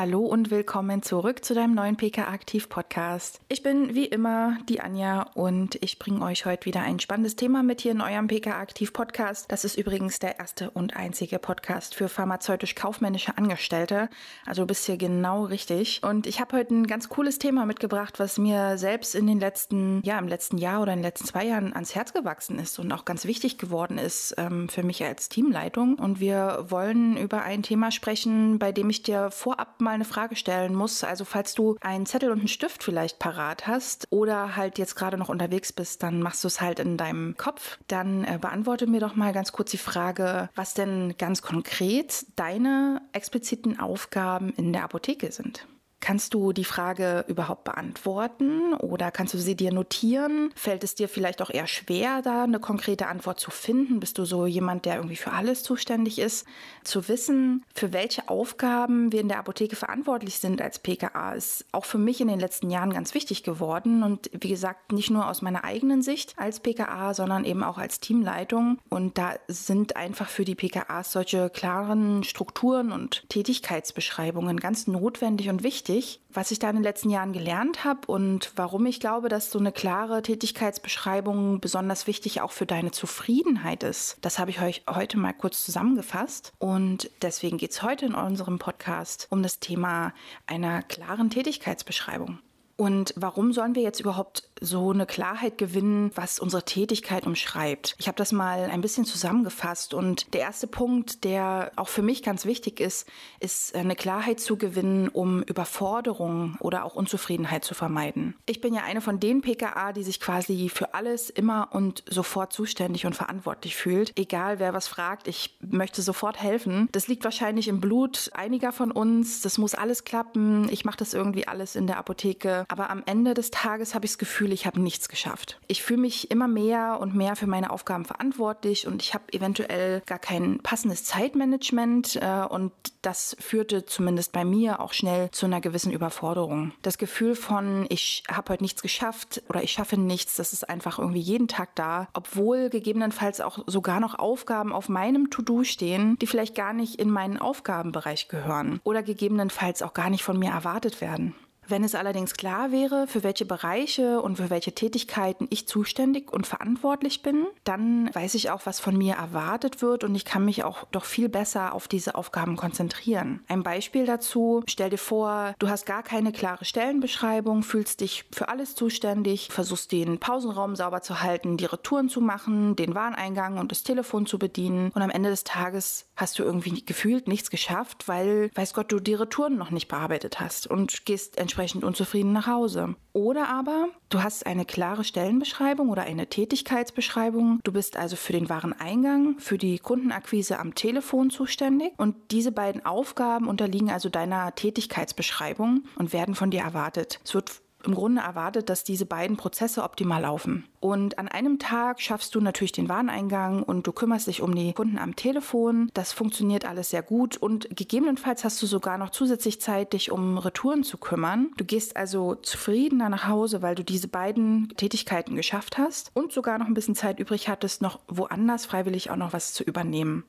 Hallo und willkommen zurück zu deinem neuen PK Aktiv Podcast. Ich bin wie immer die Anja und ich bringe euch heute wieder ein spannendes Thema mit hier in eurem PK Aktiv Podcast. Das ist übrigens der erste und einzige Podcast für pharmazeutisch-kaufmännische Angestellte. Also du bist hier genau richtig. Und ich habe heute ein ganz cooles Thema mitgebracht, was mir selbst in den letzten, ja, im letzten Jahr oder in den letzten zwei Jahren ans Herz gewachsen ist und auch ganz wichtig geworden ist ähm, für mich als Teamleitung. Und wir wollen über ein Thema sprechen, bei dem ich dir vorab mal eine Frage stellen muss. Also falls du einen Zettel und einen Stift vielleicht parat hast oder halt jetzt gerade noch unterwegs bist, dann machst du es halt in deinem Kopf. Dann äh, beantworte mir doch mal ganz kurz die Frage, was denn ganz konkret deine expliziten Aufgaben in der Apotheke sind. Kannst du die Frage überhaupt beantworten oder kannst du sie dir notieren? Fällt es dir vielleicht auch eher schwer, da eine konkrete Antwort zu finden? Bist du so jemand, der irgendwie für alles zuständig ist? Zu wissen, für welche Aufgaben wir in der Apotheke verantwortlich sind als PKA, ist auch für mich in den letzten Jahren ganz wichtig geworden. Und wie gesagt, nicht nur aus meiner eigenen Sicht als PKA, sondern eben auch als Teamleitung. Und da sind einfach für die PKAs solche klaren Strukturen und Tätigkeitsbeschreibungen ganz notwendig und wichtig wichtig. Was ich da in den letzten Jahren gelernt habe und warum ich glaube, dass so eine klare Tätigkeitsbeschreibung besonders wichtig auch für deine Zufriedenheit ist, das habe ich euch heute mal kurz zusammengefasst. Und deswegen geht es heute in unserem Podcast um das Thema einer klaren Tätigkeitsbeschreibung. Und warum sollen wir jetzt überhaupt so eine Klarheit gewinnen, was unsere Tätigkeit umschreibt? Ich habe das mal ein bisschen zusammengefasst und der erste Punkt, der auch für mich ganz wichtig ist, ist eine Klarheit zu gewinnen, um Überforderung oder auch Unzufriedenheit zu vermeiden. Ich bin ja eine von den PKA, die sich quasi für alles immer und sofort zuständig und verantwortlich fühlt. Egal wer was fragt, ich möchte sofort helfen. Das liegt wahrscheinlich im Blut einiger von uns. Das muss alles klappen. Ich mache das irgendwie alles in der Apotheke aber am Ende des Tages habe ich das Gefühl, ich habe nichts geschafft. Ich fühle mich immer mehr und mehr für meine Aufgaben verantwortlich und ich habe eventuell gar kein passendes Zeitmanagement äh, und das führte zumindest bei mir auch schnell zu einer gewissen Überforderung. Das Gefühl von, ich habe heute nichts geschafft oder ich schaffe nichts, das ist einfach irgendwie jeden Tag da, obwohl gegebenenfalls auch sogar noch Aufgaben auf meinem To-Do stehen, die vielleicht gar nicht in meinen Aufgabenbereich gehören oder gegebenenfalls auch gar nicht von mir erwartet werden. Wenn es allerdings klar wäre, für welche Bereiche und für welche Tätigkeiten ich zuständig und verantwortlich bin, dann weiß ich auch, was von mir erwartet wird und ich kann mich auch doch viel besser auf diese Aufgaben konzentrieren. Ein Beispiel dazu, stell dir vor, du hast gar keine klare Stellenbeschreibung, fühlst dich für alles zuständig, versuchst den Pausenraum sauber zu halten, die Retouren zu machen, den Wareneingang und das Telefon zu bedienen und am Ende des Tages hast du irgendwie gefühlt nichts geschafft, weil, weiß Gott, du die Retouren noch nicht bearbeitet hast und gehst entsprechend unzufrieden nach Hause. Oder aber du hast eine klare Stellenbeschreibung oder eine Tätigkeitsbeschreibung. Du bist also für den Wareneingang, für die Kundenakquise am Telefon zuständig und diese beiden Aufgaben unterliegen also deiner Tätigkeitsbeschreibung und werden von dir erwartet. Es wird im Grunde erwartet, dass diese beiden Prozesse optimal laufen. Und an einem Tag schaffst du natürlich den Wareneingang und du kümmerst dich um die Kunden am Telefon. Das funktioniert alles sehr gut und gegebenenfalls hast du sogar noch zusätzlich Zeit, dich um Retouren zu kümmern. Du gehst also zufriedener nach Hause, weil du diese beiden Tätigkeiten geschafft hast und sogar noch ein bisschen Zeit übrig hattest, noch woanders freiwillig auch noch was zu übernehmen.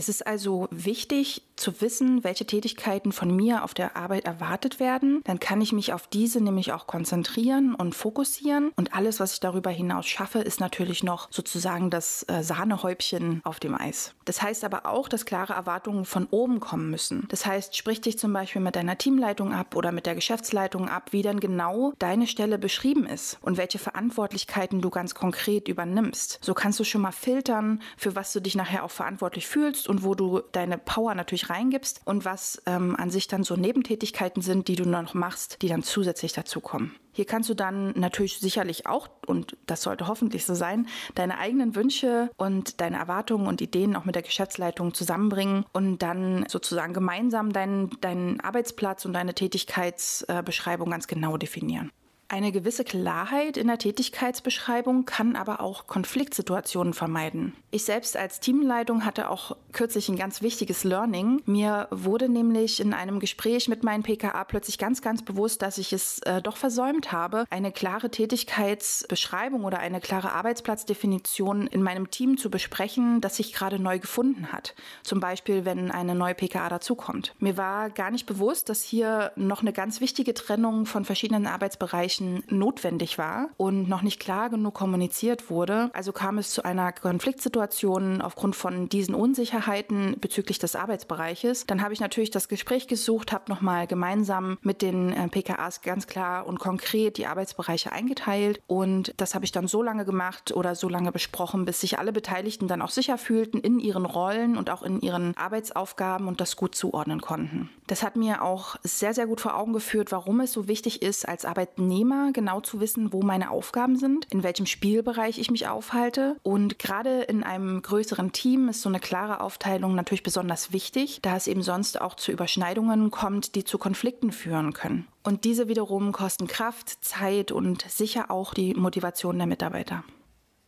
Es ist also wichtig zu wissen, welche Tätigkeiten von mir auf der Arbeit erwartet werden. Dann kann ich mich auf diese nämlich auch konzentrieren und fokussieren. Und alles, was ich darüber hinaus schaffe, ist natürlich noch sozusagen das äh, Sahnehäubchen auf dem Eis. Das heißt aber auch, dass klare Erwartungen von oben kommen müssen. Das heißt, sprich dich zum Beispiel mit deiner Teamleitung ab oder mit der Geschäftsleitung ab, wie dann genau deine Stelle beschrieben ist und welche Verantwortlichkeiten du ganz konkret übernimmst. So kannst du schon mal filtern, für was du dich nachher auch verantwortlich fühlst und wo du deine Power natürlich reingibst und was ähm, an sich dann so Nebentätigkeiten sind, die du noch machst, die dann zusätzlich dazu kommen. Hier kannst du dann natürlich sicherlich auch, und das sollte hoffentlich so sein, deine eigenen Wünsche und deine Erwartungen und Ideen auch mit der Geschäftsleitung zusammenbringen und dann sozusagen gemeinsam deinen, deinen Arbeitsplatz und deine Tätigkeitsbeschreibung ganz genau definieren. Eine gewisse Klarheit in der Tätigkeitsbeschreibung kann aber auch Konfliktsituationen vermeiden. Ich selbst als Teamleitung hatte auch kürzlich ein ganz wichtiges Learning. Mir wurde nämlich in einem Gespräch mit meinen PKA plötzlich ganz, ganz bewusst, dass ich es äh, doch versäumt habe, eine klare Tätigkeitsbeschreibung oder eine klare Arbeitsplatzdefinition in meinem Team zu besprechen, das sich gerade neu gefunden hat. Zum Beispiel, wenn eine neue PKA dazukommt. Mir war gar nicht bewusst, dass hier noch eine ganz wichtige Trennung von verschiedenen Arbeitsbereichen notwendig war und noch nicht klar genug kommuniziert wurde. Also kam es zu einer Konfliktsituation aufgrund von diesen Unsicherheiten bezüglich des Arbeitsbereiches. Dann habe ich natürlich das Gespräch gesucht, habe nochmal gemeinsam mit den äh, PKAs ganz klar und konkret die Arbeitsbereiche eingeteilt und das habe ich dann so lange gemacht oder so lange besprochen, bis sich alle Beteiligten dann auch sicher fühlten in ihren Rollen und auch in ihren Arbeitsaufgaben und das gut zuordnen konnten. Das hat mir auch sehr, sehr gut vor Augen geführt, warum es so wichtig ist, als Arbeitnehmer genau zu wissen, wo meine Aufgaben sind, in welchem Spielbereich ich mich aufhalte. Und gerade in einem größeren Team ist so eine klare Aufteilung natürlich besonders wichtig, da es eben sonst auch zu Überschneidungen kommt, die zu Konflikten führen können. Und diese wiederum kosten Kraft, Zeit und sicher auch die Motivation der Mitarbeiter.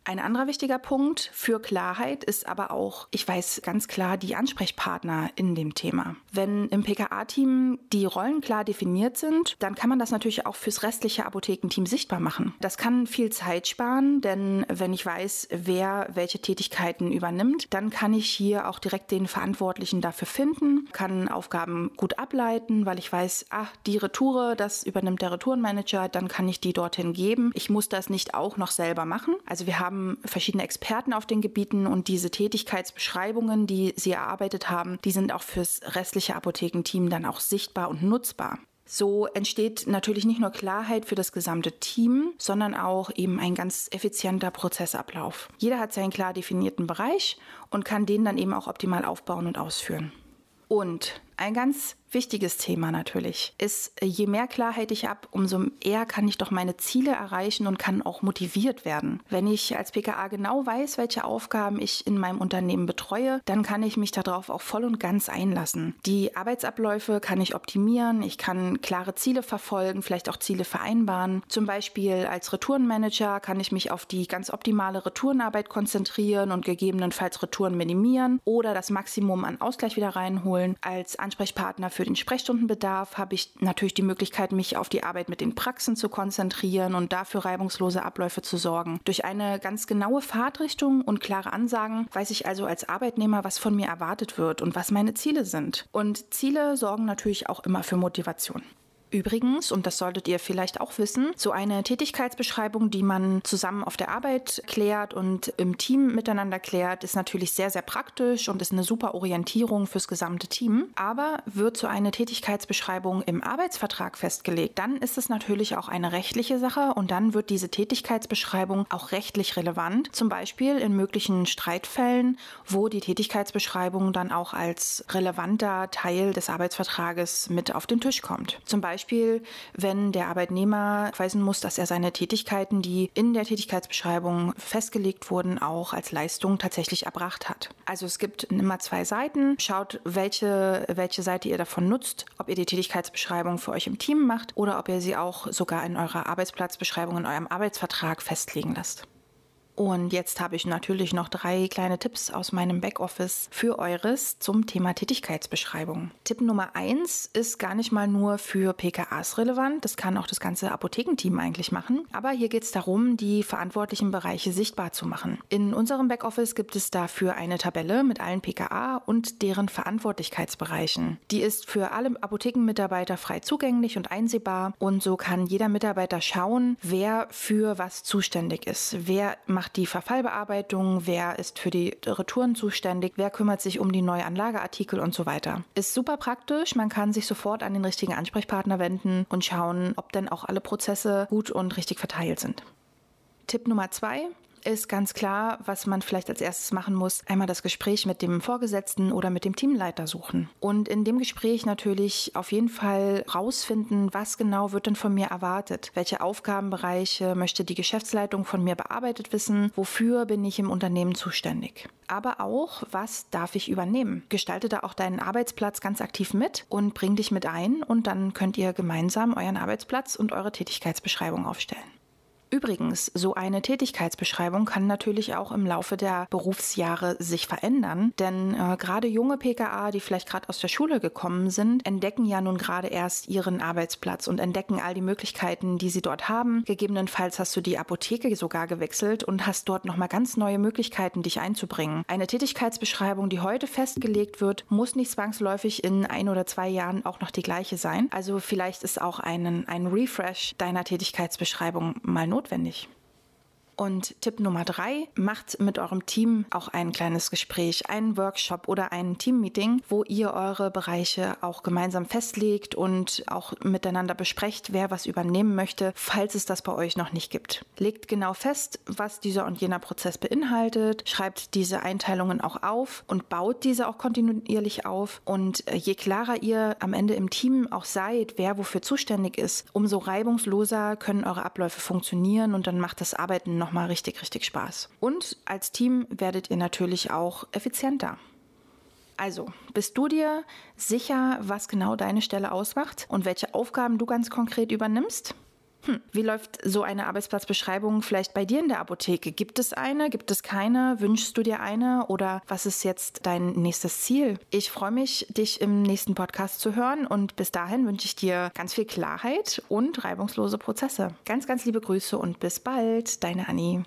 Ein anderer wichtiger Punkt für Klarheit ist aber auch, ich weiß ganz klar, die Ansprechpartner in dem Thema. Wenn im PKA-Team die Rollen klar definiert sind, dann kann man das natürlich auch fürs restliche Apothekenteam sichtbar machen. Das kann viel Zeit sparen, denn wenn ich weiß, wer welche Tätigkeiten übernimmt, dann kann ich hier auch direkt den Verantwortlichen dafür finden, kann Aufgaben gut ableiten, weil ich weiß, ach, die Retoure, das übernimmt der Retourenmanager, dann kann ich die dorthin geben. Ich muss das nicht auch noch selber machen. Also wir haben haben verschiedene Experten auf den Gebieten und diese Tätigkeitsbeschreibungen, die sie erarbeitet haben, die sind auch fürs restliche Apothekenteam dann auch sichtbar und nutzbar. So entsteht natürlich nicht nur Klarheit für das gesamte Team, sondern auch eben ein ganz effizienter Prozessablauf. Jeder hat seinen klar definierten Bereich und kann den dann eben auch optimal aufbauen und ausführen. Und ein ganz wichtiges Thema natürlich ist, je mehr Klarheit ich habe, umso eher kann ich doch meine Ziele erreichen und kann auch motiviert werden. Wenn ich als PKA genau weiß, welche Aufgaben ich in meinem Unternehmen betreue, dann kann ich mich darauf auch voll und ganz einlassen. Die Arbeitsabläufe kann ich optimieren, ich kann klare Ziele verfolgen, vielleicht auch Ziele vereinbaren. Zum Beispiel als Retourenmanager kann ich mich auf die ganz optimale Retourenarbeit konzentrieren und gegebenenfalls Retouren minimieren oder das Maximum an Ausgleich wieder reinholen. Als Ansprechpartner für den Sprechstundenbedarf habe ich natürlich die Möglichkeit, mich auf die Arbeit mit den Praxen zu konzentrieren und dafür reibungslose Abläufe zu sorgen. Durch eine ganz genaue Fahrtrichtung und klare Ansagen weiß ich also als Arbeitnehmer, was von mir erwartet wird und was meine Ziele sind. Und Ziele sorgen natürlich auch immer für Motivation. Übrigens, und das solltet ihr vielleicht auch wissen, so eine Tätigkeitsbeschreibung, die man zusammen auf der Arbeit klärt und im Team miteinander klärt, ist natürlich sehr, sehr praktisch und ist eine super Orientierung fürs gesamte Team. Aber wird so eine Tätigkeitsbeschreibung im Arbeitsvertrag festgelegt, dann ist es natürlich auch eine rechtliche Sache und dann wird diese Tätigkeitsbeschreibung auch rechtlich relevant. Zum Beispiel in möglichen Streitfällen, wo die Tätigkeitsbeschreibung dann auch als relevanter Teil des Arbeitsvertrages mit auf den Tisch kommt. Zum Beispiel Beispiel, wenn der Arbeitnehmer weisen muss, dass er seine Tätigkeiten, die in der Tätigkeitsbeschreibung festgelegt wurden, auch als Leistung tatsächlich erbracht hat. Also es gibt immer zwei Seiten. Schaut, welche, welche Seite ihr davon nutzt, ob ihr die Tätigkeitsbeschreibung für euch im Team macht oder ob ihr sie auch sogar in eurer Arbeitsplatzbeschreibung, in eurem Arbeitsvertrag festlegen lasst. Und jetzt habe ich natürlich noch drei kleine Tipps aus meinem Backoffice für eures zum Thema Tätigkeitsbeschreibung. Tipp Nummer eins ist gar nicht mal nur für PKAs relevant. Das kann auch das ganze Apothekenteam eigentlich machen. Aber hier geht es darum, die verantwortlichen Bereiche sichtbar zu machen. In unserem Backoffice gibt es dafür eine Tabelle mit allen PKA und deren Verantwortlichkeitsbereichen. Die ist für alle Apothekenmitarbeiter frei zugänglich und einsehbar. Und so kann jeder Mitarbeiter schauen, wer für was zuständig ist. Wer macht macht die Verfallbearbeitung, wer ist für die Retouren zuständig, wer kümmert sich um die Neuanlageartikel und so weiter. Ist super praktisch, man kann sich sofort an den richtigen Ansprechpartner wenden und schauen, ob denn auch alle Prozesse gut und richtig verteilt sind. Tipp Nummer zwei, ist ganz klar, was man vielleicht als erstes machen muss, einmal das Gespräch mit dem Vorgesetzten oder mit dem Teamleiter suchen. Und in dem Gespräch natürlich auf jeden Fall rausfinden, was genau wird denn von mir erwartet? Welche Aufgabenbereiche möchte die Geschäftsleitung von mir bearbeitet wissen? Wofür bin ich im Unternehmen zuständig? Aber auch, was darf ich übernehmen? Gestalte da auch deinen Arbeitsplatz ganz aktiv mit und bring dich mit ein und dann könnt ihr gemeinsam euren Arbeitsplatz und eure Tätigkeitsbeschreibung aufstellen. Übrigens, so eine Tätigkeitsbeschreibung kann natürlich auch im Laufe der Berufsjahre sich verändern, denn äh, gerade junge PKA, die vielleicht gerade aus der Schule gekommen sind, entdecken ja nun gerade erst ihren Arbeitsplatz und entdecken all die Möglichkeiten, die sie dort haben. Gegebenenfalls hast du die Apotheke sogar gewechselt und hast dort nochmal ganz neue Möglichkeiten, dich einzubringen. Eine Tätigkeitsbeschreibung, die heute festgelegt wird, muss nicht zwangsläufig in ein oder zwei Jahren auch noch die gleiche sein. Also vielleicht ist auch einen, ein Refresh deiner Tätigkeitsbeschreibung mal notwendig notwendig. Und Tipp Nummer drei, macht mit eurem Team auch ein kleines Gespräch, einen Workshop oder ein Teammeeting, wo ihr eure Bereiche auch gemeinsam festlegt und auch miteinander besprecht, wer was übernehmen möchte, falls es das bei euch noch nicht gibt. Legt genau fest, was dieser und jener Prozess beinhaltet, schreibt diese Einteilungen auch auf und baut diese auch kontinuierlich auf. Und äh, je klarer ihr am Ende im Team auch seid, wer wofür zuständig ist, umso reibungsloser können eure Abläufe funktionieren und dann macht das Arbeiten nochmal richtig, richtig Spaß. Und als Team werdet ihr natürlich auch effizienter. Also, bist du dir sicher, was genau deine Stelle ausmacht und welche Aufgaben du ganz konkret übernimmst? Hm, wie läuft so eine Arbeitsplatzbeschreibung vielleicht bei dir in der Apotheke? Gibt es eine? Gibt es keine? Wünschst du dir eine? Oder was ist jetzt dein nächstes Ziel? Ich freue mich, dich im nächsten Podcast zu hören und bis dahin wünsche ich dir ganz viel Klarheit und reibungslose Prozesse. Ganz, ganz liebe Grüße und bis bald, deine Annie.